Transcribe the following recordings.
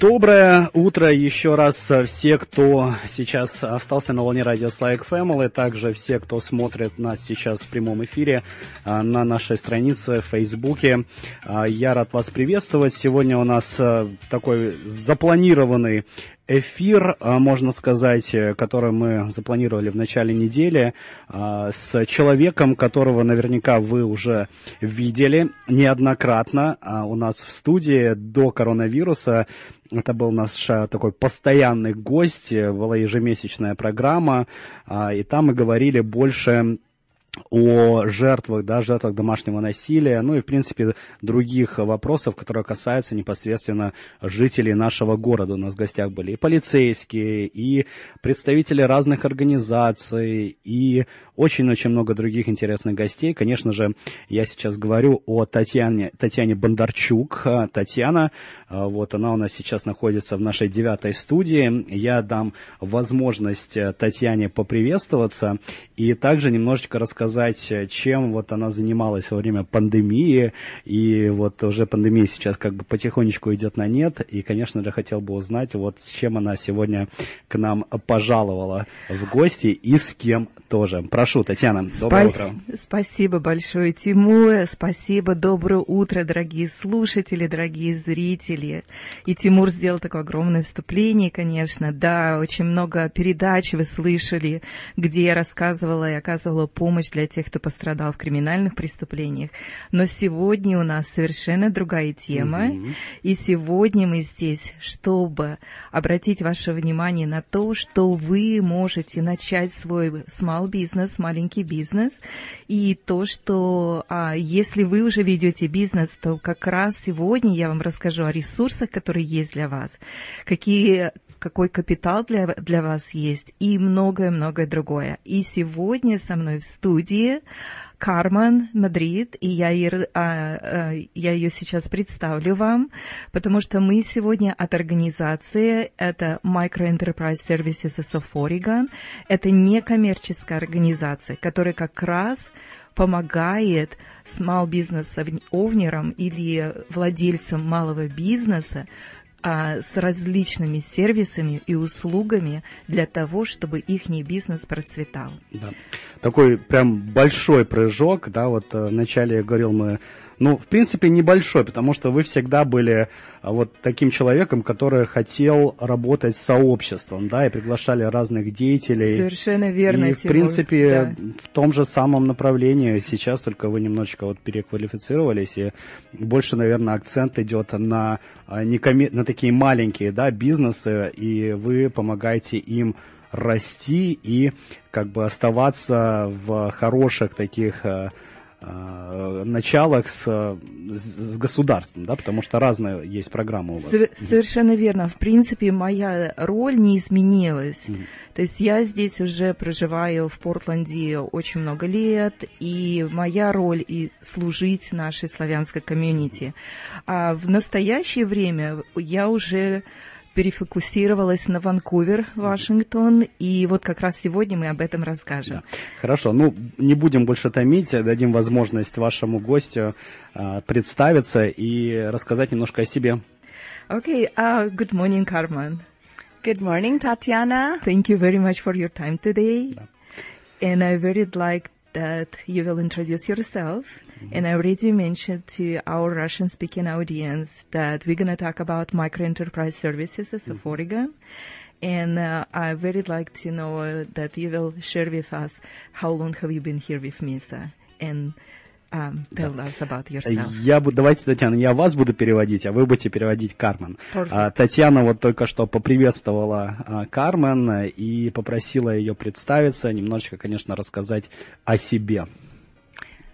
Доброе утро еще раз все, кто сейчас остался на волне радио Слайк Family, также все, кто смотрит нас сейчас в прямом эфире а, на нашей странице в Фейсбуке. А, я рад вас приветствовать. Сегодня у нас такой запланированный эфир, а, можно сказать, э, который мы запланировали в начале недели а, с человеком, которого наверняка вы уже видели неоднократно а, у нас в студии до коронавируса. Это был наш такой постоянный гость, э, была ежемесячная программа, и там мы говорили больше о жертвах, да, жертвах домашнего насилия, ну и, в принципе, других вопросов, которые касаются непосредственно жителей нашего города. У нас в гостях были и полицейские, и представители разных организаций, и очень-очень много других интересных гостей. Конечно же, я сейчас говорю о Татьяне, Татьяне Бондарчук. Татьяна, вот она у нас сейчас находится в нашей девятой студии. Я дам возможность Татьяне поприветствоваться и также немножечко рассказать, чем вот она занималась во время пандемии. И вот уже пандемия сейчас как бы потихонечку идет на нет. И, конечно же, хотел бы узнать, вот с чем она сегодня к нам пожаловала в гости и с кем тоже. Прошу, Татьяна, доброе Спас... утро. Спасибо большое, Тимур. Спасибо, доброе утро, дорогие слушатели, дорогие зрители. И Тимур сделал такое огромное вступление, конечно. Да, очень много передач вы слышали, где я рассказывала и оказывала помощь для тех, кто пострадал в криминальных преступлениях. Но сегодня у нас совершенно другая тема. Mm-hmm. И сегодня мы здесь, чтобы обратить ваше внимание на то, что вы можете начать свой small бизнес, маленький бизнес, и то, что а, если вы уже ведете бизнес, то как раз сегодня я вам расскажу о ресурсах, которые есть для вас, какие какой капитал для, для вас есть и многое-многое другое. И сегодня со мной в студии Кармен Мадрид, и я, ее, а, а, я ее сейчас представлю вам, потому что мы сегодня от организации, это Micro Enterprise Services of Oregon, это некоммерческая организация, которая как раз помогает small business овнерам или владельцам малого бизнеса а, с различными сервисами и услугами для того, чтобы их бизнес процветал. Да. Такой прям большой прыжок, да, вот э, вначале я говорил, мы ну, в принципе, небольшой, потому что вы всегда были а, вот таким человеком, который хотел работать с сообществом, да, и приглашали разных деятелей. Совершенно верно, И, в Тимур, принципе, да. в том же самом направлении сейчас только вы немножечко вот переквалифицировались, и больше, наверное, акцент идет на, а, некоме... на такие маленькие, да, бизнесы, и вы помогаете им расти и как бы оставаться в хороших таких а, началах с, с государством, да, потому что разные есть программы у вас. Совершенно верно. В принципе, моя роль не изменилась. Mm. То есть я здесь уже проживаю в Портленде очень много лет, и моя роль и служить нашей славянской комьюнити. А в настоящее время я уже перефокусировалась на Ванкувер, Вашингтон, и вот как раз сегодня мы об этом расскажем. Да. Хорошо, ну не будем больше томить, дадим возможность вашему гостю uh, представиться и рассказать немножко о себе. Okay, uh, good morning, Carmen. Good morning, Tatiana. Thank you very much for your time today. Да. And I very like that you will introduce yourself. Mm-hmm. And I already mentioned to our Russian speaking audience that we're going to talk about micro enterprise services as mm-hmm. of Oregon. And uh, I very like to know uh, that you will share with us how long have you been here with Misa and um, tell да. us about yourself. Я буду, давайте, Татьяна, я вас буду переводить, а вы будете переводить Кармен. А, Татьяна вот только что поприветствовала а, Кармен и попросила ее представиться, немножечко, конечно, рассказать о себе.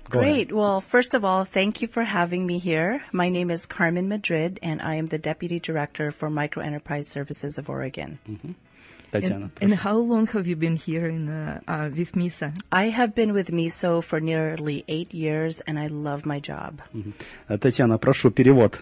Go Great. Ahead. Well, first of all, thank you for having me here. My name is Carmen Madrid, and I am the Deputy Director for Micro Enterprise Services of Oregon. Mm-hmm. Tatiana, and, and, how long have you been here in uh, uh, with MISA? I have been with MISO for nearly eight years, and I love my job. Mm-hmm. Татьяна, прошу перевод.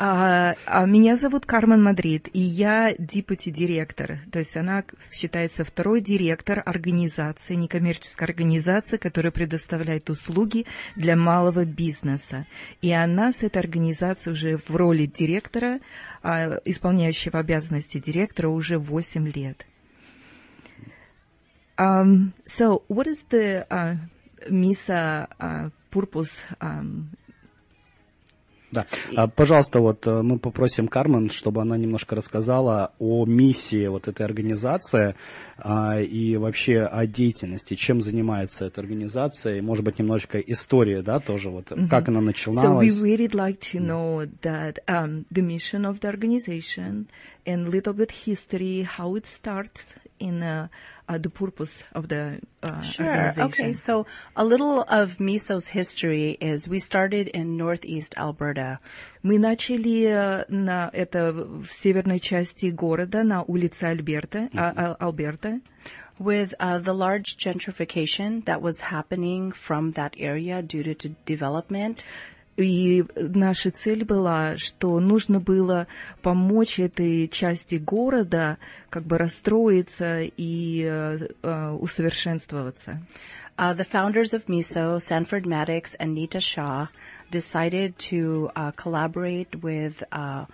А, а меня зовут Кармен Мадрид, и я депути-директор. То есть она считается второй директор организации, некоммерческой организации, которая предоставляет услуги для малого бизнеса. И она с этой организацией уже в роли директора, а, исполняющего обязанности директора, уже 8 лет. Um, so, what is the uh, MISA uh, purpose um, Да. А, пожалуйста, вот э, мы попросим Кармен, чтобы она немножко рассказала о миссии вот этой организации а, и вообще о деятельности, чем занимается эта организация, и, может быть, немножечко истории, да, тоже вот, mm-hmm. как она начиналась. So we really like to know that um, the mission of the organization and little bit history, how it starts in uh, uh, the purpose of the uh, sure. organization. Okay, so a little of Miso's history is we started in northeast Alberta. Мы начали на это в северной части города на улице Альберта, mm-hmm. Алберта. With uh, the large gentrification that was happening from that area due to development. И наша цель была, что нужно было помочь этой части города как бы расстроиться и uh, усовершенствоваться. Uh, the founders of MISO, Sanford Maddox and Nita Shah, decided to uh, collaborate with uh,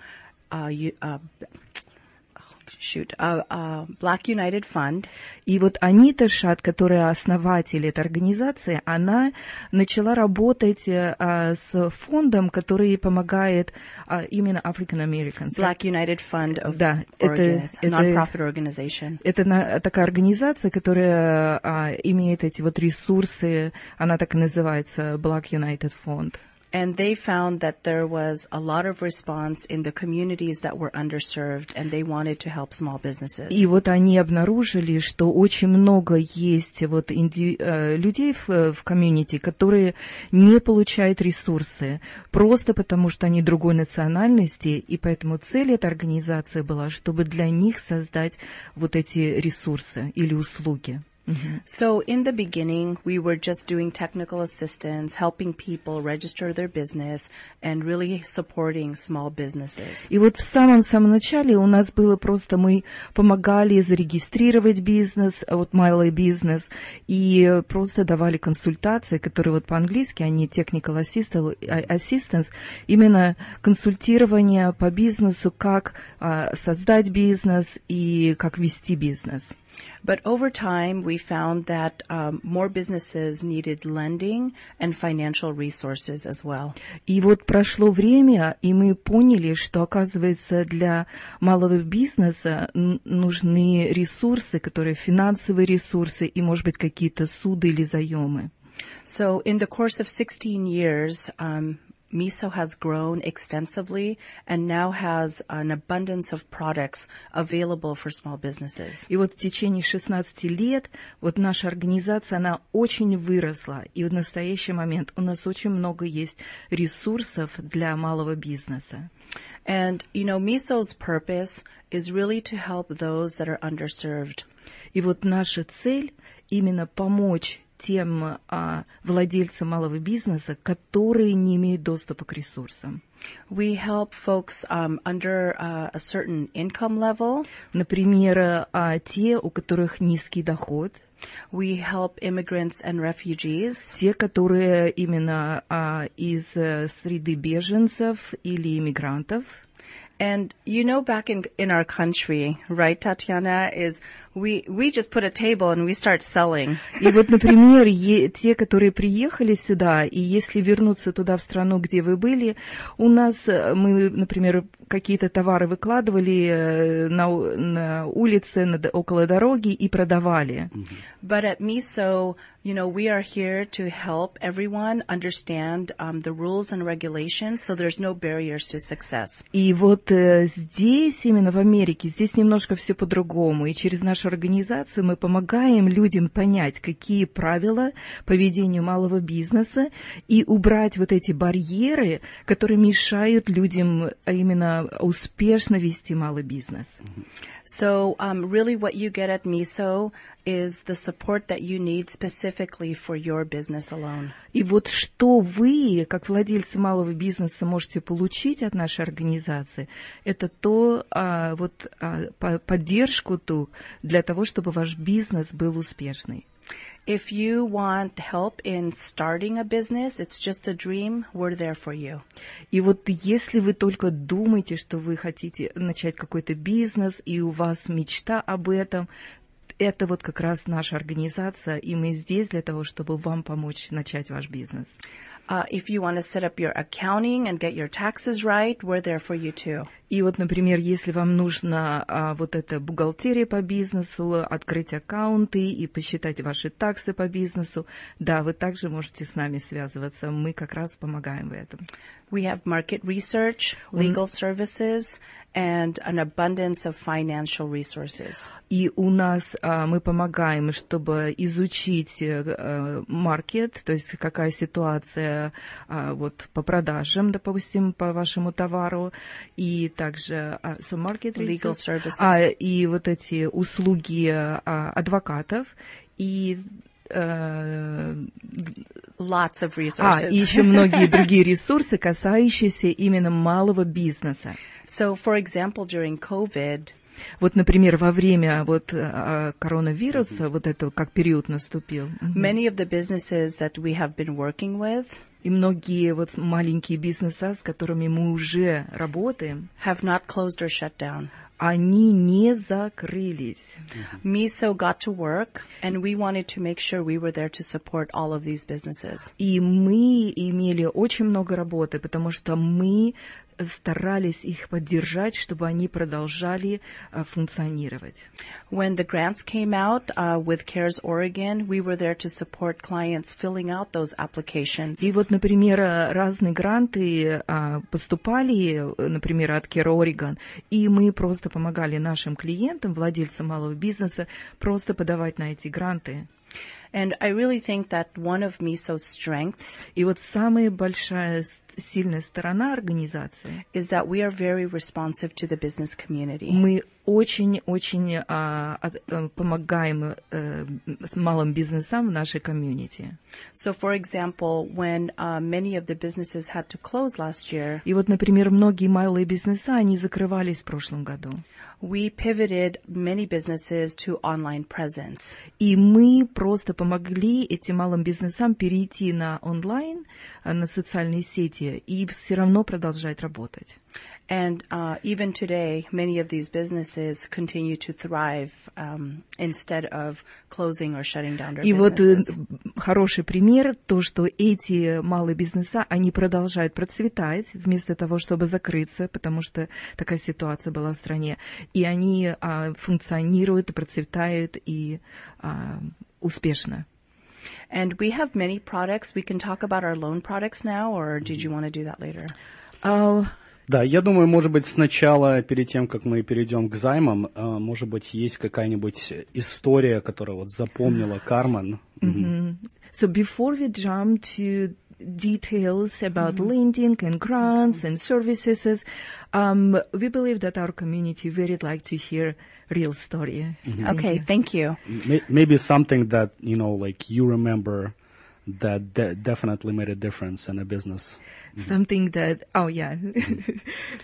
shoot, uh, uh, Black United Fund. И вот Анита Шат, которая основатель этой организации, она начала работать uh, с фондом, который помогает uh, именно African Americans. Black United Fund of да, Oregon. Это, non-profit organization. Это на, такая организация, которая uh, имеет эти вот ресурсы, она так и называется, Black United Fund. And they found that there was a lot of response in the communities that were underserved, and they wanted to help small businesses. И вот они обнаружили, что очень много есть вот инди... людей в, в комьюнити, которые не получают ресурсы, просто потому что они другой национальности, и поэтому цель этой организации была, чтобы для них создать вот эти ресурсы или услуги. Mm-hmm. So in the beginning, we were just doing technical assistance, helping people register their business and really supporting small businesses. И вот в самом-самом начале у нас было просто мы помогали зарегистрировать бизнес, вот малый бизнес, и просто давали консультации, которые вот по-английски, они technical assistance, именно консультирование по бизнесу, как а, создать бизнес и как вести бизнес. But over time, we found that um, more businesses needed lending and financial resources as well. И вот прошло время, и мы поняли, что, оказывается, для малого бизнеса нужны ресурсы, которые финансовые ресурсы и, может быть, какие-то суды или заемы. So in the course of 16 years, um, miso has grown extensively and now has an abundance of products available for small businesses. И вот в течение 16 лет вот наша организация, она очень выросла. И в настоящий момент у нас очень много есть ресурсов для малого бизнеса. And, you know, Miso's purpose is really to help those that are underserved. И вот наша цель именно помочь тем а, владельцам малого бизнеса, которые не имеют доступа к ресурсам. We help folks um, under uh, a certain income level. Например, а, те, у которых низкий доход. We help immigrants and refugees. Те, которые именно а, из среды беженцев или иммигрантов. And you know, back in in our country, right, Tatiana, is we we just put a table and we start selling. И вот, например, те, которые приехали сюда, и если вернуться туда в страну, где вы были, у нас мы, например, какие-то товары выкладывали на, на улице, на, около дороги и продавали. But at Miso, you know, we are here to help everyone understand um, the rules and regulations, so there's no barriers to success. И вот э, здесь, именно в Америке, здесь немножко все по-другому. И через нашу организацию мы помогаем людям понять, какие правила поведения малого бизнеса, и убрать вот эти барьеры, которые мешают людям именно успешно вести малый бизнес. So, um, really, what you get at Miso is the support that you need specifically for your business alone. И вот что вы, как владельцы малого бизнеса, можете получить от нашей организации, это то, а, вот а, по- поддержку ту для того, чтобы ваш бизнес был успешный. If you want help in starting a business, it's just a dream, we're there for you. И вот если вы только думаете, что вы хотите начать какой-то бизнес, и у вас мечта об этом, это вот как раз наша организация, и мы здесь для того, чтобы вам помочь начать ваш бизнес. Uh, if you want to set up your accounting and get your taxes right, we're there for you too. И вот, например, если вам нужно а, вот эта бухгалтерия по бизнесу, открыть аккаунты и посчитать ваши таксы по бизнесу, да, вы также можете с нами связываться. Мы как раз помогаем в этом. We have market research, legal services, and an abundance of financial resources. И у нас а, мы помогаем, чтобы изучить э, э, маркет, то есть какая ситуация а, вот по продажам, допустим, по вашему товару, и также а, market Legal services. а, и вот эти услуги а, адвокатов и э, Lots of а, resources. и еще многие другие ресурсы, касающиеся именно малого бизнеса. So, for example, during COVID, Вот, например, во время вот а, коронавируса, вот этого, как период наступил, мгм, many of the businesses that we have been working with и многие вот маленькие бизнеса, с которыми мы уже работаем, have not closed or shut down. Они не закрылись. Miso got to work, and we wanted to make sure we were there to support all of these businesses. И мы имели очень много работы, потому что мы старались их поддержать, чтобы они продолжали а, функционировать. When the grants came out uh, with CARES Oregon, we were there to support clients filling out those applications. И вот, например, э, разные гранты а, поступали, э, например, от Care Oregon, и мы просто помогали нашим клиентам, владельцам малого бизнеса, просто подавать на эти гранты. And I really think that one of Miso's strengths И вот самая большая с- сильная сторона организации is that we are very responsive to the business community. мы очень-очень а, от- э, помогаем э, с малым бизнесам в нашей комьюнити. So, for example, when uh, many of the businesses had to close last year, И вот, например, многие малые бизнеса, они закрывались в прошлом году. We pivoted many businesses to online presence. И мы просто помогли этим малым бизнесам перейти на онлайн, а, на социальные сети, и все равно продолжать работать. And uh, even today, many of these businesses continue to thrive um, instead of closing or shutting down their И вот э, businesses. хороший пример, то, что эти малые бизнеса, они продолжают процветать вместо того, чтобы закрыться, потому что такая ситуация была в стране. И они а, функционируют, и процветают и а, успешно. And we have many products. We can talk about our loan products now, or did you want to do that later? А, Да, я думаю, может быть, сначала, перед тем, как мы перейдем к займам, э, может быть, есть какая-нибудь история, которая вот запомнила Кармен. Мгм. So before we jump to details about lending and grants and services, um, we believe that our community very like to hear real story. Okay, thank you. May- Maybe something that, you know, like you remember that de- definitely made a difference in a business. Something that oh yeah,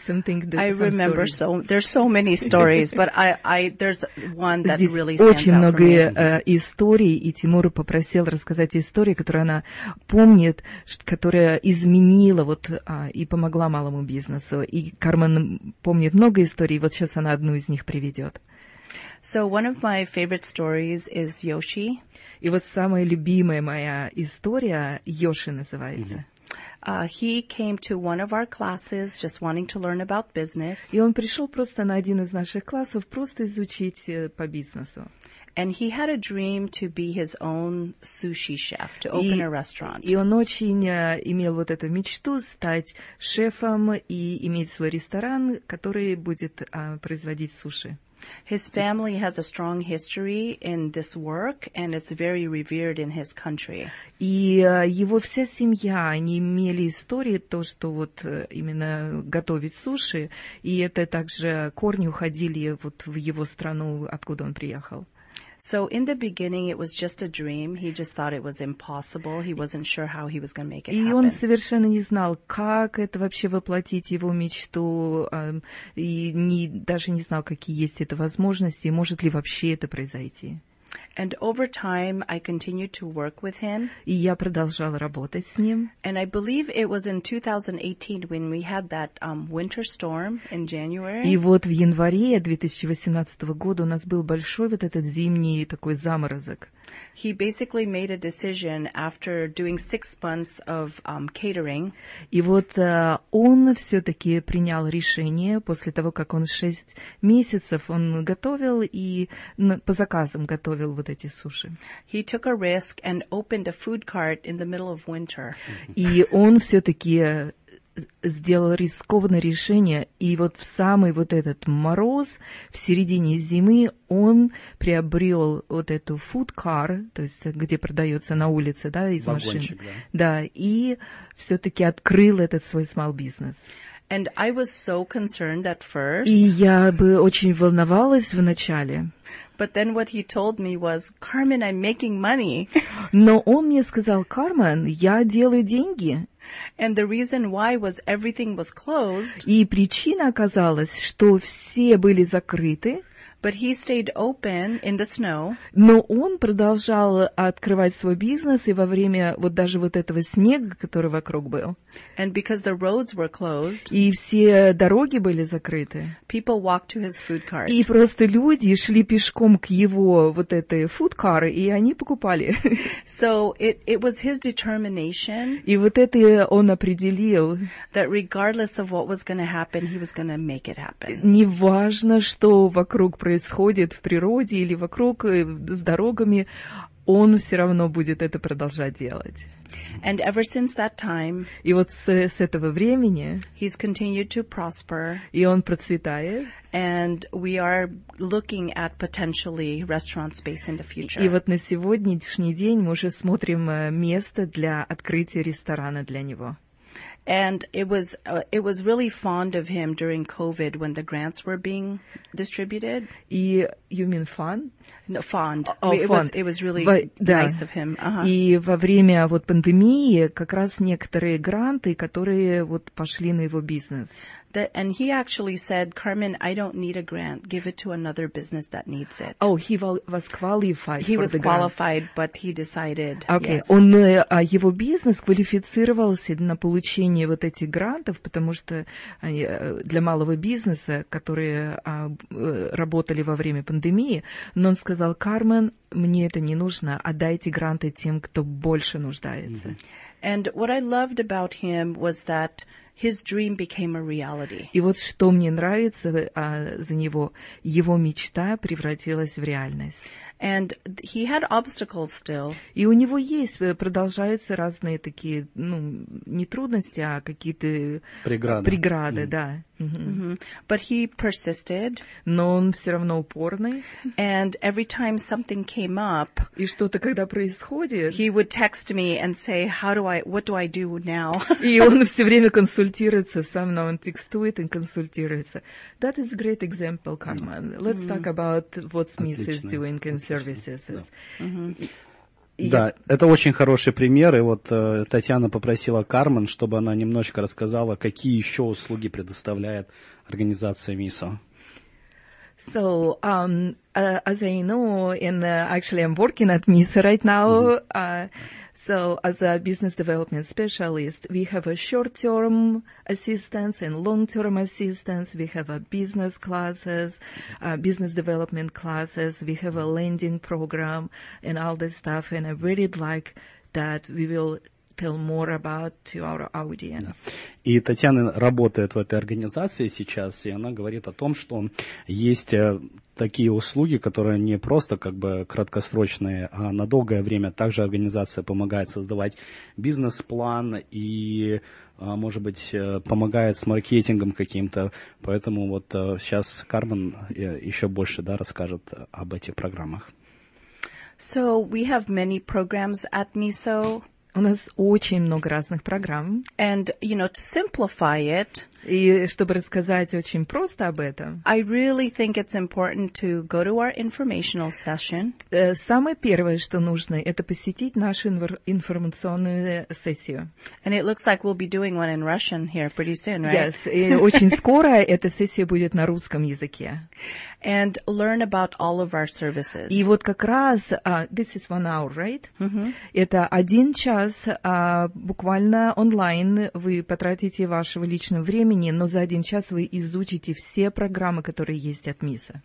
something that I some remember story. so there's so many stories, but I, I there's one that Здесь really stands очень out много for me. э, историй, и Тимур попросил рассказать историю, которую она помнит, которая изменила вот а, и помогла малому бизнесу. И Кармен помнит много историй, вот сейчас она одну из них приведет. So one of my favorite stories is Yoshi. И вот самая любимая моя история Йоши называется. Uh, he came to one of our classes just wanting to learn about business, И он пришел просто на один из наших классов просто изучить э, по бизнесу. and he had a dream to be his own sushi chef, to open И- a restaurant. И он очень э, имел вот эту мечту стать шефом и иметь свой ресторан, который будет а, производить суши. His family has a strong history in this work, and it's very revered in his country. И э, его вся семья, они имели истории, то, что вот э, именно готовить суши, и это также корни уходили вот в его страну, откуда он приехал. So in the beginning, it was just a dream. He just thought it was impossible. He wasn't sure how he was going to make it И он happen. совершенно не знал, как это вообще воплотить его мечту, и не, даже не знал, какие есть это возможности, и может ли вообще это произойти. And over time, I continued to work with him. И я продолжала работать с ним. And I believe it was in 2018 when we had that um, winter storm in January. И вот в январе 2018 года у нас был большой вот этот зимний такой заморозок. He basically made a decision after doing six months of um, catering И вот э, он все-таки принял решение после того, как он шесть месяцев он готовил и на- по заказам готовил вот эти суши. He took a risk and opened a food cart in the middle of winter. И он все-таки сделал рискованное решение, и вот в самый вот этот мороз, в середине зимы, он приобрел вот эту food car, то есть где продается на улице, да, из машин. Вагончик, да. Да, и все-таки открыл этот свой small business. And I was so concerned at first. И я бы очень волновалась в начале. But then what he told me was, Carmen, I'm making money. Но он мне сказал, Кармен, я делаю деньги. and the reason why was everything was closed, И причина оказалась, что все были закрыты, But he stayed open in the snow. но он продолжал открывать свой бизнес, и во время вот даже вот этого снега, который вокруг был, And because the roads were closed, и все дороги были закрыты, people walked to his food cart. и просто люди шли пешком к его вот этой фудкар, и они покупали. So it, it was his determination И вот это он определил. that regardless of what was going to happen, he was going to make it happen. Неважно, что вокруг происходит в природе или вокруг э, с дорогами, он все равно будет это продолжать делать. And ever since that time, И вот с, с этого времени, he's continued to prosper. и он процветает. And we are looking at potentially restaurant space in the future. И вот на сегодняшний день мы уже смотрим э, место для открытия ресторана для него. And it was uh, it was really fond of him during COVID when the grants were being distributed. И you mean fun? No, fond. О, it was фонд. it was really Во- да. nice of him. Uh-huh. И во время вот пандемии как раз некоторые гранты, которые вот пошли на его бизнес. That, and he actually said, Carmen, I don't need a grant. Give it to another business that needs it. Oh, he wa- was qualified he was the grant. qualified, but he decided. Окей, yes. он, э, а его бизнес квалифицировался на получение вот этих грантов, потому что э, для малого бизнеса, которые а, э, работали во время пандемии, но он сказал, Кармен, мне это не нужно, отдайте гранты тем, кто больше нуждается. And what I loved about him was that his dream became a reality. И вот что мне нравится а, за него, его мечта превратилась в реальность. And th- he had obstacles still, И у него есть, э, продолжаются разные такие, ну, не трудности, а какие-то Преграды. преграды, да. Мгм. Mhm. but he persisted. Но он все равно упорный. And every time something came up, И что-то, когда происходит, he would text me and say, "How do I? What do I do now?" и он все время консультируется со мной, он текстует и консультируется. That is a great example, Carmen. Let's talk about what Smith is Отлично. doing in services. И Да, это очень хороший пример. И вот э, Татьяна попросила Кармен, чтобы она немножечко рассказала, какие еще услуги предоставляет организация МИСО. So, um, uh, as I know, and uh, actually I'm working at MISA right now. Uh, so, as a business development specialist, we have a short-term assistance and long-term assistance. We have a business classes, uh, business development classes. We have a lending program and all this stuff. And I really like that we will tell more about to our audience. И Татьяна работает в этой организации сейчас, и она говорит о том, что есть э, такие услуги, которые не просто как бы краткосрочные, а на долгое время. Также организация помогает создавать бизнес-план и а, может быть, э, помогает с маркетингом каким-то. Поэтому вот сейчас Кармен еще больше да, расскажет об этих программах. So we have many programs at MISO. У нас очень много разных программ. And, you know, to simplify it, И чтобы рассказать очень просто об этом, I really think it's important to go to our informational session. э, самое первое, что нужно, это посетить нашу информационную сессию. And it looks like we'll be doing one in Russian here pretty soon, right? Yes, и очень скоро эта сессия будет на русском языке. And learn about all of our services. И вот как раз, а, this is one hour, right? Это один час, а, буквально онлайн, вы потратите вашего личного времени, но за один час вы изучите все программы, которые есть от МИСа.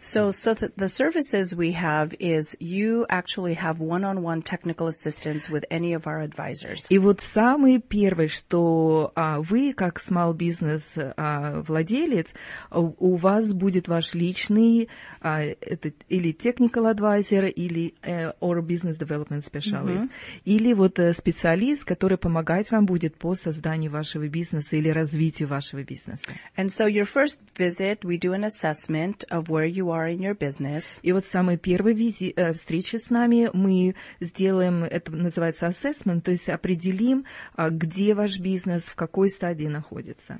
So, so th- the services we have is you actually have one-on-one technical assistance with any of our advisors. И вот самое первое, что а, вы, как small business а, владелец, а, у вас будет ваш личный а, это, или technical advisor, или э, or business development specialist, или вот э, специалист, который помогать вам будет по созданию вашего бизнеса или развитию вашего бизнеса. And so your first visit, we do an assessment of where you are in your business. И вот самая первая визи- э, встреча с нами мы сделаем, это называется assessment, то есть определим, а, где ваш бизнес, в какой стадии находится.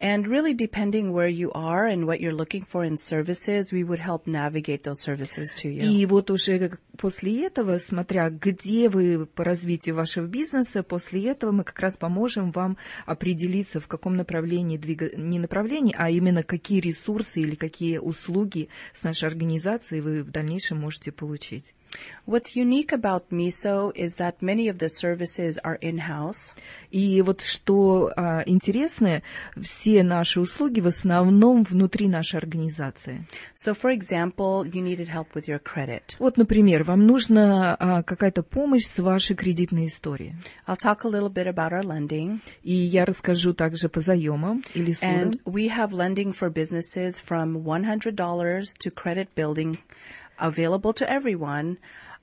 And really depending where you are and what you're looking for in services, we would help navigate those services to you. И вот уже после этого, смотря где вы по развитию вашего бизнеса, после этого мы как раз поможем вам определиться, в каком направлении двигаться, не направлении, а именно какие ресурсы или какие услуги с нашей организацией вы в дальнейшем можете получить. What's unique about MISO is that many of the services are in-house. И вот что а, интересно, все наши услуги в основном внутри нашей организации. So, for example, you needed help with your credit. Вот, например, вам нужна а, какая-то помощь с вашей кредитной историей. I'll talk a little bit about our lending. И я расскажу также по заемам или судам. And we have lending for businesses from $100 to credit building Available to everyone,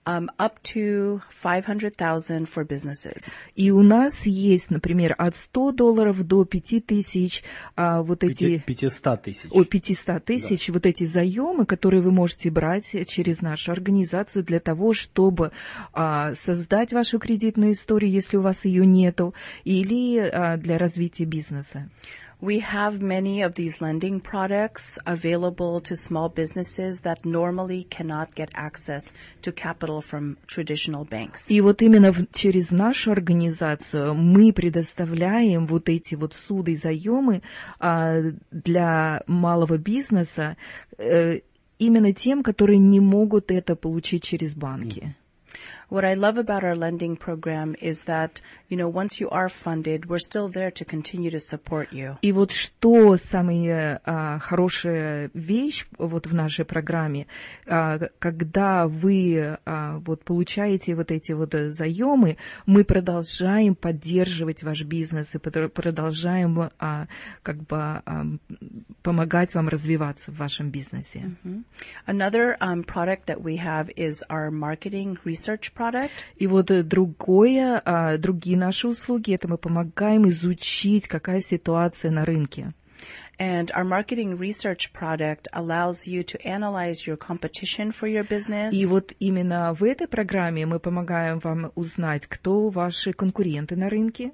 um, up to 500,000 for businesses. И у нас есть, например, от 100 долларов до 5 тысяч а, вот Пяти- эти... 500 тысяч. О, 500 тысяч, вот эти заемы, которые вы можете брать через нашу организацию для того, чтобы а, создать вашу кредитную историю, если у вас ее нету, или а, для развития бизнеса. We have many of these lending products available to small businesses that normally cannot get access to capital from traditional banks. И вот именно в- через нашу организацию мы предоставляем вот эти вот суды и заемы а, для малого бизнеса э, именно тем, которые не могут это получить через банки. What I love about our lending program is that, you know, once you are funded, we're still there to continue to support you. И вот что самая а, хорошая вещь вот в нашей программе, а, когда вы а, вот получаете вот эти вот э, заемы, мы продолжаем поддерживать ваш бизнес и подр- продолжаем а, как бы а, помогать вам развиваться в вашем бизнесе. Another um, product that we have is our marketing research product. И вот э, другое, а, другие наши услуги, это мы помогаем изучить, какая ситуация на рынке. And our marketing research product allows you to analyze your competition for your business. И вот именно в этой программе мы помогаем вам узнать, кто ваши конкуренты на рынке,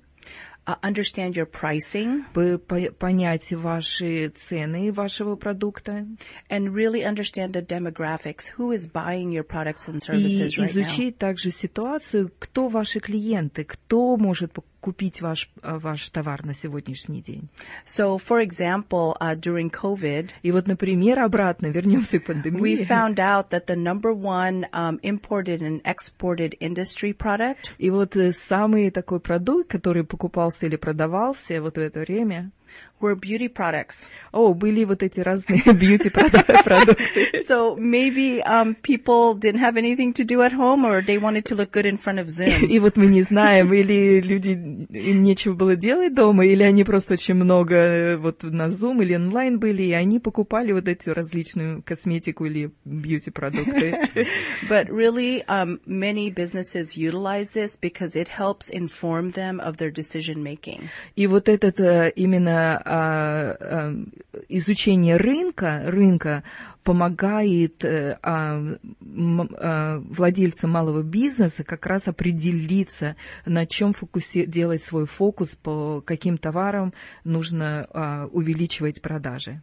understand your pricing по- по- понять ваши цены вашего продукта and really understand the demographics. Who is buying your products and и services right now? изучить также ситуацию, кто ваши клиенты, кто может пок- купить ваш, а, ваш товар на сегодняшний день. So, for example, uh, during COVID, И вот, например, обратно вернемся к we пандемии. found out that the number one um, imported and exported industry product И вот э, самый такой продукт, который покупался или продавался вот в это время, were beauty products. О, были вот эти разные бьюти-продукты. So maybe um, people didn't have anything to do at home or they wanted to look good in front of Zoom. И вот мы не знаем, или люди, им нечего было делать дома, или они просто очень много э, вот на Zoom или онлайн были, и они покупали вот эти различную косметику или бьюти-продукты. But really, um, many businesses utilize this because it helps inform them of their decision making. И вот этот э, именно а, а, изучение рынка, рынка помогает э, а, владельцам малого бизнеса как раз определиться, на чем фокуси- делать свой фокус, по каким товарам нужно а, увеличивать продажи.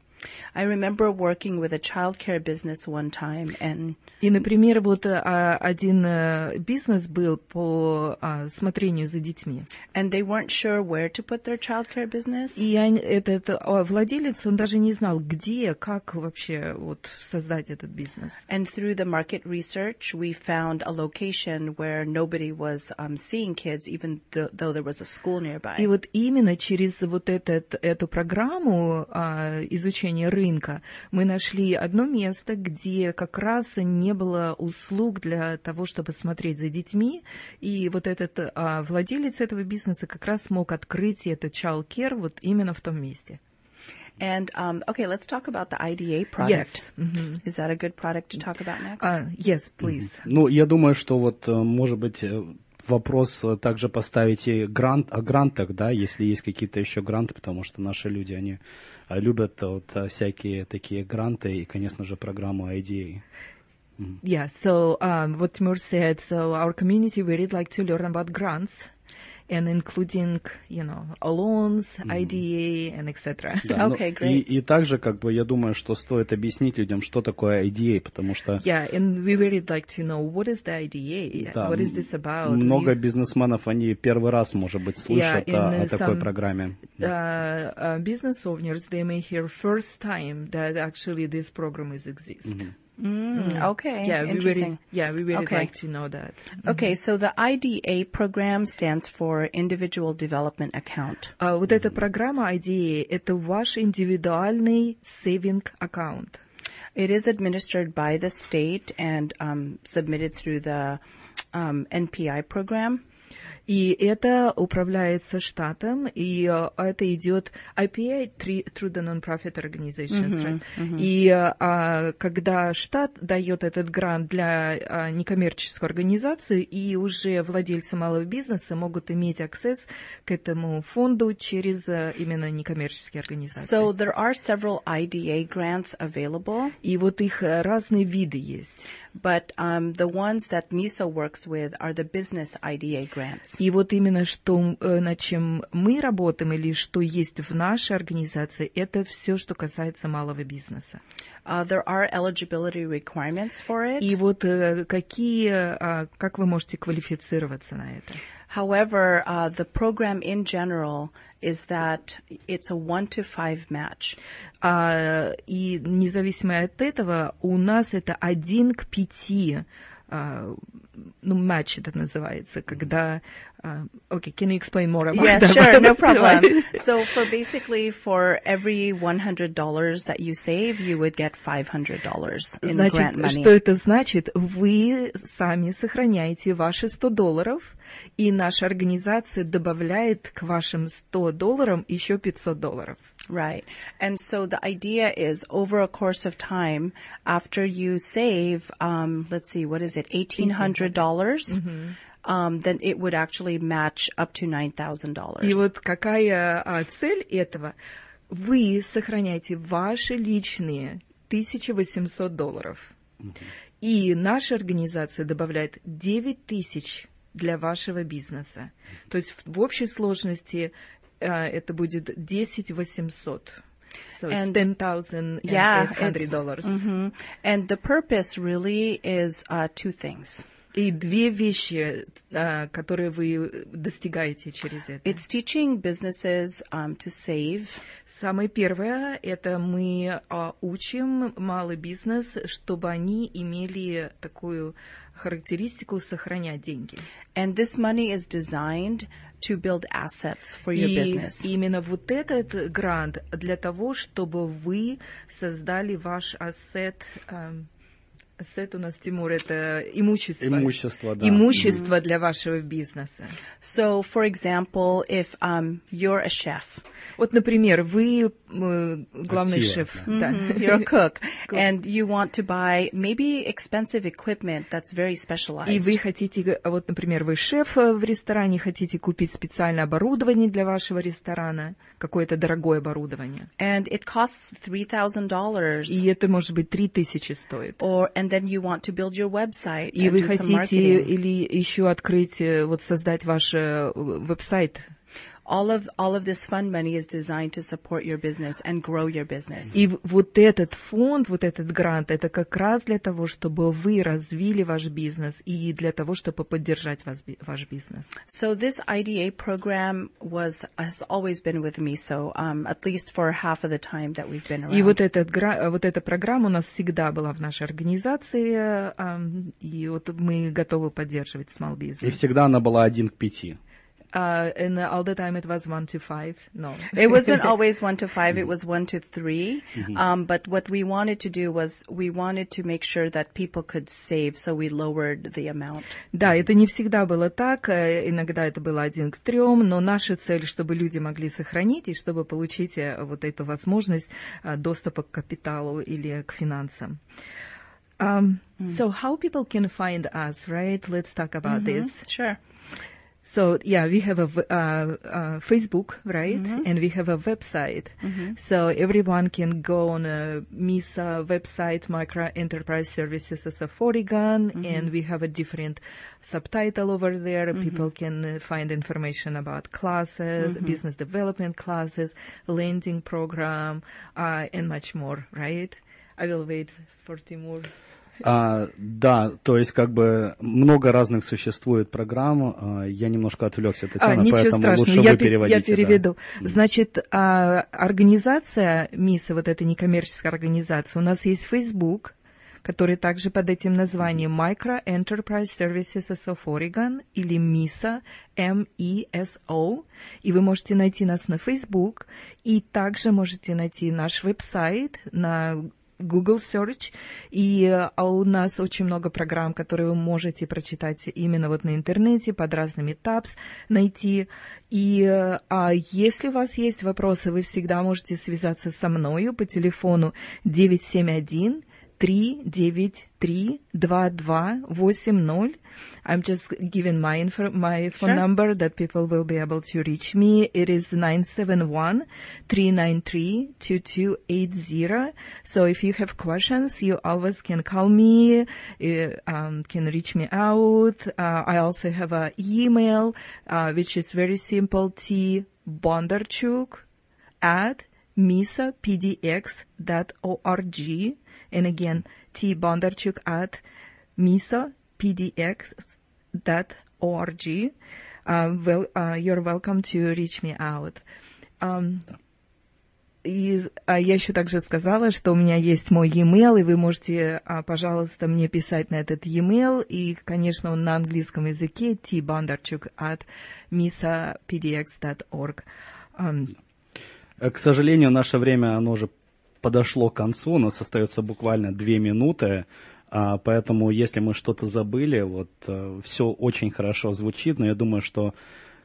I remember working with a childcare business one time and И, например, вот а, один э, бизнес был по а, смотрению за детьми. and they weren't sure where to put their childcare business. И они- этот а, владелец, он даже не знал, где, как вообще вот создать этот бизнес. And through the market research, we found a location where nobody was um, seeing kids, even th- though there was a school nearby. И вот именно через вот этот, эту программу а, изучения рынка мы нашли одно место, где как раз не было услуг для того, чтобы смотреть за детьми. И вот этот а, владелец этого бизнеса как раз смог открыть этот child care вот именно в том месте. And um, okay, let's talk about the IDA product. Yes. Is that a good product to talk about next? А, yes, please. Ну, я думаю, что вот, э, может быть, э, вопрос э, также поставить и грант, о грантах, да, если есть какие-то еще гранты, потому что наши люди, они любят э, вот э, всякие такие гранты и, конечно же, программу IDA. Yeah, so um, what Timur said, so our community, we really like to learn about grants and including, you know, loans, IDA, and etc. Да, ну, Okay, и, great. и также, как бы, я думаю, что стоит объяснить людям, что такое IDA, потому что Yeah, and we really like to know what is the IDA, да, what is this about. много We- бизнесменов, они первый раз, может быть, слышат in, о, о uh, такой some- программе. uh, uh, business owners, they may hear first time that actually this program is exist. Mm, Okay, Yeah, we interesting. really, yeah, we really Okay. like to know that. Okay, so the IDA program stands for Individual Development Account. А вот эта программа IDA – это ваш индивидуальный saving аккаунт. It is administered by the state and um, submitted through the um, NPI program. И это управляется штатом, и э, это идет IPA through the non-profit organizations. right? И э, а, когда штат дает этот грант для а, некоммерческую организацию, и уже владельцы малого бизнеса могут иметь аксесс к этому фонду через э, именно некоммерческие организации. So there are several IDA grants available, и вот их э, разные виды есть. but um, the ones that MISO works with are the business IDA grants. И вот именно что, э, над чем мы работаем или что есть в нашей организации, это все, что касается малого бизнеса. Uh, there are eligibility requirements for it. И вот э, какие, а, как вы можете квалифицироваться на это? However, uh, the program in general is that it's a one to five match. А, и независимо от этого, у нас это один к пяти, а, ну, матч это называется, когда... а, Окей, can you explain more about Yes, that? sure, no problem. So for basically for every one hundred dollars that you save, you would get five hundred dollars in grant Значит, money. что это значит? Вы сами сохраняете ваши 100 долларов, и наша организация добавляет к вашим 100 долларам еще 500 долларов. Right. And so the idea is over a course of time, after you save, um, let's see, what is it, $1,800, dollars um, then it would actually match up to $9,000. И вот какая а, цель этого? Вы сохраняете ваши личные 1800 долларов. И наша организация добавляет 9 тысяч для вашего бизнеса. То есть в, в общей сложности а, это будет 10 800. So it's And- 10,800 yeah, it's- dollars. mhm. And the purpose really is uh, two things. И две вещи, а, которые вы достигаете через это. It's teaching businesses um, to save Самое первое, это мы а, учим малый бизнес, чтобы они имели такую характеристику сохранять деньги. And this money is designed to build assets for your И business. именно вот этот грант для того, чтобы вы создали ваш ассет. эм, Ассет у нас, Тимур, это имущество. Имущество, да. Имущество для вашего бизнеса. So, for example, if um, you're a chef, Вот, например, вы э, главный Актива, шеф. да. Да. you're a cook, and you want to buy maybe expensive equipment that's very И specialized. вы хотите, вот, например, вы шеф э, в ресторане, хотите купить специальное оборудование для вашего ресторана, какое-то дорогое оборудование. and it costs $3,000. И это, может быть, три тысячи стоит. Or, and then you want to build your website И and вы do some хотите marketing. или еще открыть, э, вот создать ваш э, веб-сайт. All of, all of this fund money is designed to support your business and grow your business. И вот этот фонд, вот этот грант, это как раз для того, чтобы вы развили ваш бизнес и для того, чтобы поддержать вас, ваш бизнес. So this IDA program was, has always been with me. So, um, at least for half of the time that we've been around. И вот, этот, вот эта программа у нас всегда была в нашей организации, ам, и вот мы готовы поддерживать small И business. всегда она была один к пяти. Uh, and all the time it was one to five. No. It wasn't always one to five, it was one to 3 Um, but what we wanted to do was we wanted to make sure that people could save, so we lowered the amount. Да, это не всегда было так, э, иногда это было один к трем, но наша цель, чтобы люди могли сохранить и чтобы получить э, вот эту возможность э, доступа к капиталу или к финансам. Um, So how people can find us, right? Let's talk about this. Sure. So yeah, we have a uh, uh, Facebook, right? And we have a website. So everyone can go on a MISA website, Micro Enterprise Services as a Oregon, and we have a different subtitle over there. People can uh, find information about classes, business development classes, lending program, uh, and much more, right? I will wait for Timur. А, да, то есть как бы много разных существует программ. А, я немножко отвлекся, Татьяна, А, поэтому страшного, лучше я, вы пе- я переводите. да. переведу. Значит, а, организация МИСа, вот эта некоммерческая организация, у нас есть Facebook, который также под этим названием Micro Enterprise Services of Oregon или MISA, M-E-S-O. И вы можете найти нас на Facebook, и также можете найти наш веб-сайт на Google Search, и а у нас очень много программ, которые вы можете прочитать именно вот на интернете, под разными tabs найти. И а если у вас есть вопросы, вы всегда можете связаться со мною по телефону 971 393 2280. I'm just giving my info, my phone Sure. number that people will be able to reach me. It is 971-393-2280. So if you have questions, you always can call me, you, um, can reach me out. Uh, I also have an email, uh, which is very simple, T Bondarchuk at misapdx.org. And again, T Bondarchuk at misapdx.org. Uh, well, uh, you're welcome to reach me out. Um, и а, я еще также сказала, что у меня есть мой e-mail, и вы можете, а, пожалуйста, мне писать на этот e-mail. И, конечно, он на английском языке tbondarchuk at misapdx.org. Um, К сожалению, наше время, оно уже подошло к концу, у нас остается буквально две минуты, а, поэтому если мы что-то забыли, вот все очень хорошо звучит, но я думаю, что,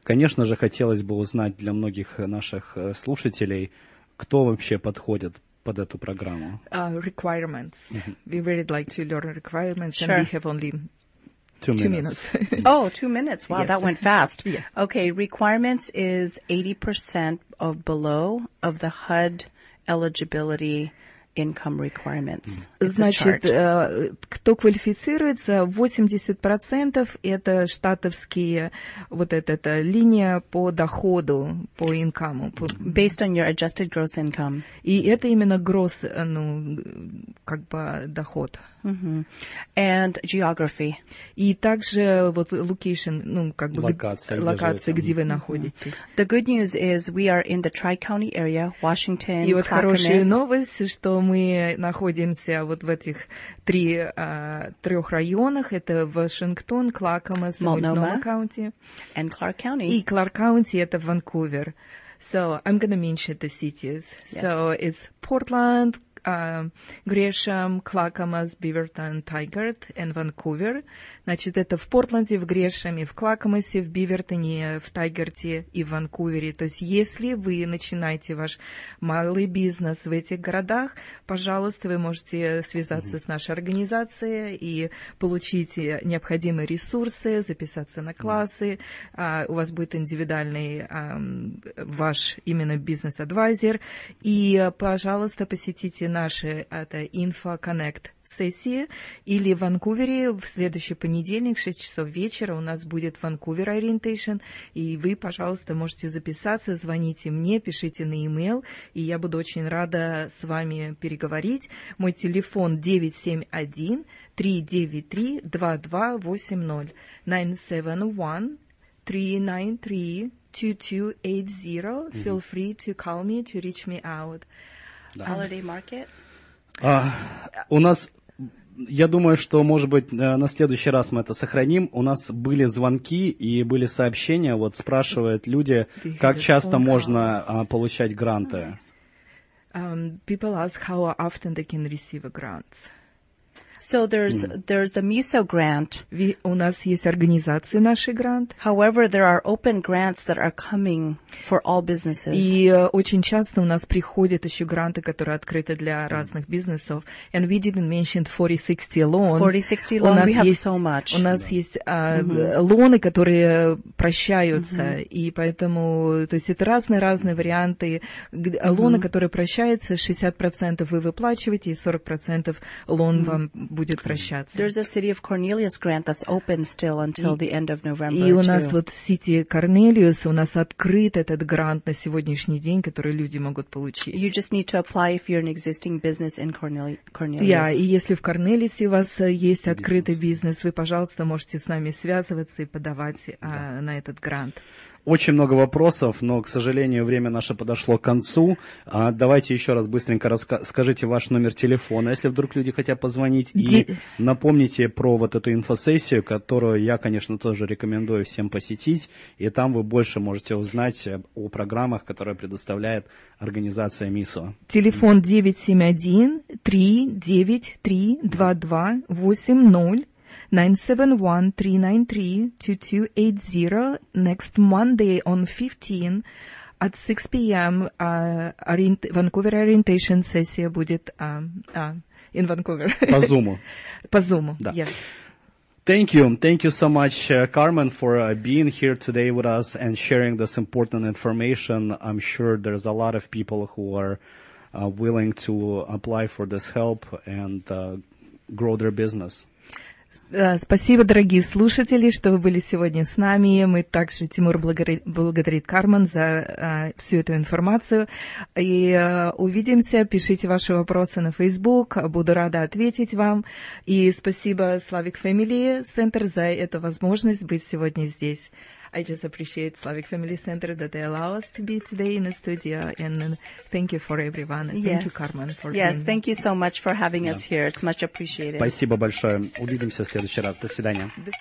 конечно же, хотелось бы узнать для многих наших э, слушателей, кто вообще подходит под эту программу. uh, requirements. We really like to learn requirements, Sure. and we have only Two two minutes. minutes. Oh, two minutes. Wow, Yes. that went fast. Yes. Okay, requirements is 80% of below of the HUD eligibility income requirements. It's Значит, э, кто квалифицируется, 80% это штатовские, вот эта, эта линия по доходу, по инкаму. по- Based on your adjusted gross income. И это именно гросс, э, ну, как бы доход. And geography. И также вот location, ну, как бы Локация, где локация, где вы находитесь. The good news is we are in the Tri-County area, Washington, И вот хорошая Clackamas, новость, что мы находимся вот в этих три, а, трех районах. Это Вашингтон, Клакамас. Мультнома каунти. and Clark County. И Кларк каунти это Ванкувер. So I'm going to mention the cities. Yes. So it's Portland, um, Gresham, Clackamas, Beaverton, Tigard and Vancouver. Значит, это в Портленде, в Грешаме, в Клакамасе, в Бивертоне, в Тайгарте и в Ванкувере. То есть, если вы начинаете ваш малый бизнес в этих городах, пожалуйста, вы можете связаться с нашей организацией и получить необходимые ресурсы, записаться на классы. А, у вас будет индивидуальный ам, ваш именно бизнес-адвайзер. И, пожалуйста, посетите наши это Connect сессии или в Ванкувере в следующий понедельник в 6 часов вечера у нас будет Ванкувер Orientation, и вы, пожалуйста, можете записаться, звоните мне, пишите на e-mail, и я буду очень рада с вами переговорить. Мой телефон 971 393 2280 971 393 2280. Feel free to call me to reach me out. Holiday Market. А, у нас, я думаю, что, может быть, э, на следующий раз мы это сохраним. У нас были звонки и были сообщения. Вот спрашивают люди, как часто можно а, получать гранты. Um, people ask how often they can receive a grant. So there's there's the MISO grant. У нас есть организации наши грант, However, there are open grants that are coming for all businesses. и э, очень часто у нас приходят еще гранты, которые открыты для разных бизнесов. And we didn't mention 4060 loans. 4060 У loan, нас we have есть- so much. У нас есть а, э, лоны, которые прощаются, и поэтому, то есть это разные-разные варианты. А Лоны, которые прощаются, 60% вы выплачиваете, и 40% лон вам будет прощаться. There's a City of Cornelius grant that's open still until the end of November. И у нас вот Сити Корнелиус у нас открыт этот грант на сегодняшний день, который люди могут получить. You just need to apply if you're an existing business in Corneli- Cornelius. Я, и если в Корнелисе у вас э, есть открытый бизнес, вы, пожалуйста, можете с нами связываться и подавать а, на этот грант. Очень много вопросов, но, к сожалению, время наше подошло к концу. А, давайте еще раз быстренько раска- скажите ваш номер телефона, если вдруг люди хотят позвонить. И Де- напомните про вот эту инфосессию, которую я, конечно, тоже рекомендую всем посетить. И там вы больше можете узнать э, о программах, которые предоставляет организация МИСО. Телефон 971-393-2280. 971-393-2280. Next Monday on 15 at 6 p.m. Uh, orient- Vancouver Orientation сессия будет uh, uh, in Vancouver. По Zoom. По Zoom, Да. yes. Thank you. Thank you so much, uh, Carmen, for uh, being here today with us and sharing this important information. I'm sure there's a lot of people who are uh, willing to apply for this help and uh, grow their business. Э, Спасибо, дорогие слушатели, что вы были сегодня с нами. Мы также, Тимур благодарит, Кармен за э, всю эту информацию. И э, увидимся, пишите ваши вопросы на Facebook, буду рада ответить вам. И спасибо Slavic Family Center за эту возможность быть сегодня здесь. I just appreciate Slavic Family Center that they allow us to be today in the studio, and uh, thank you for everyone. Thank you, Yes. Carmen, for Yes, being thank you so much for having us here. It's much appreciated. Спасибо большое. Увидимся в следующий раз. До свидания. До-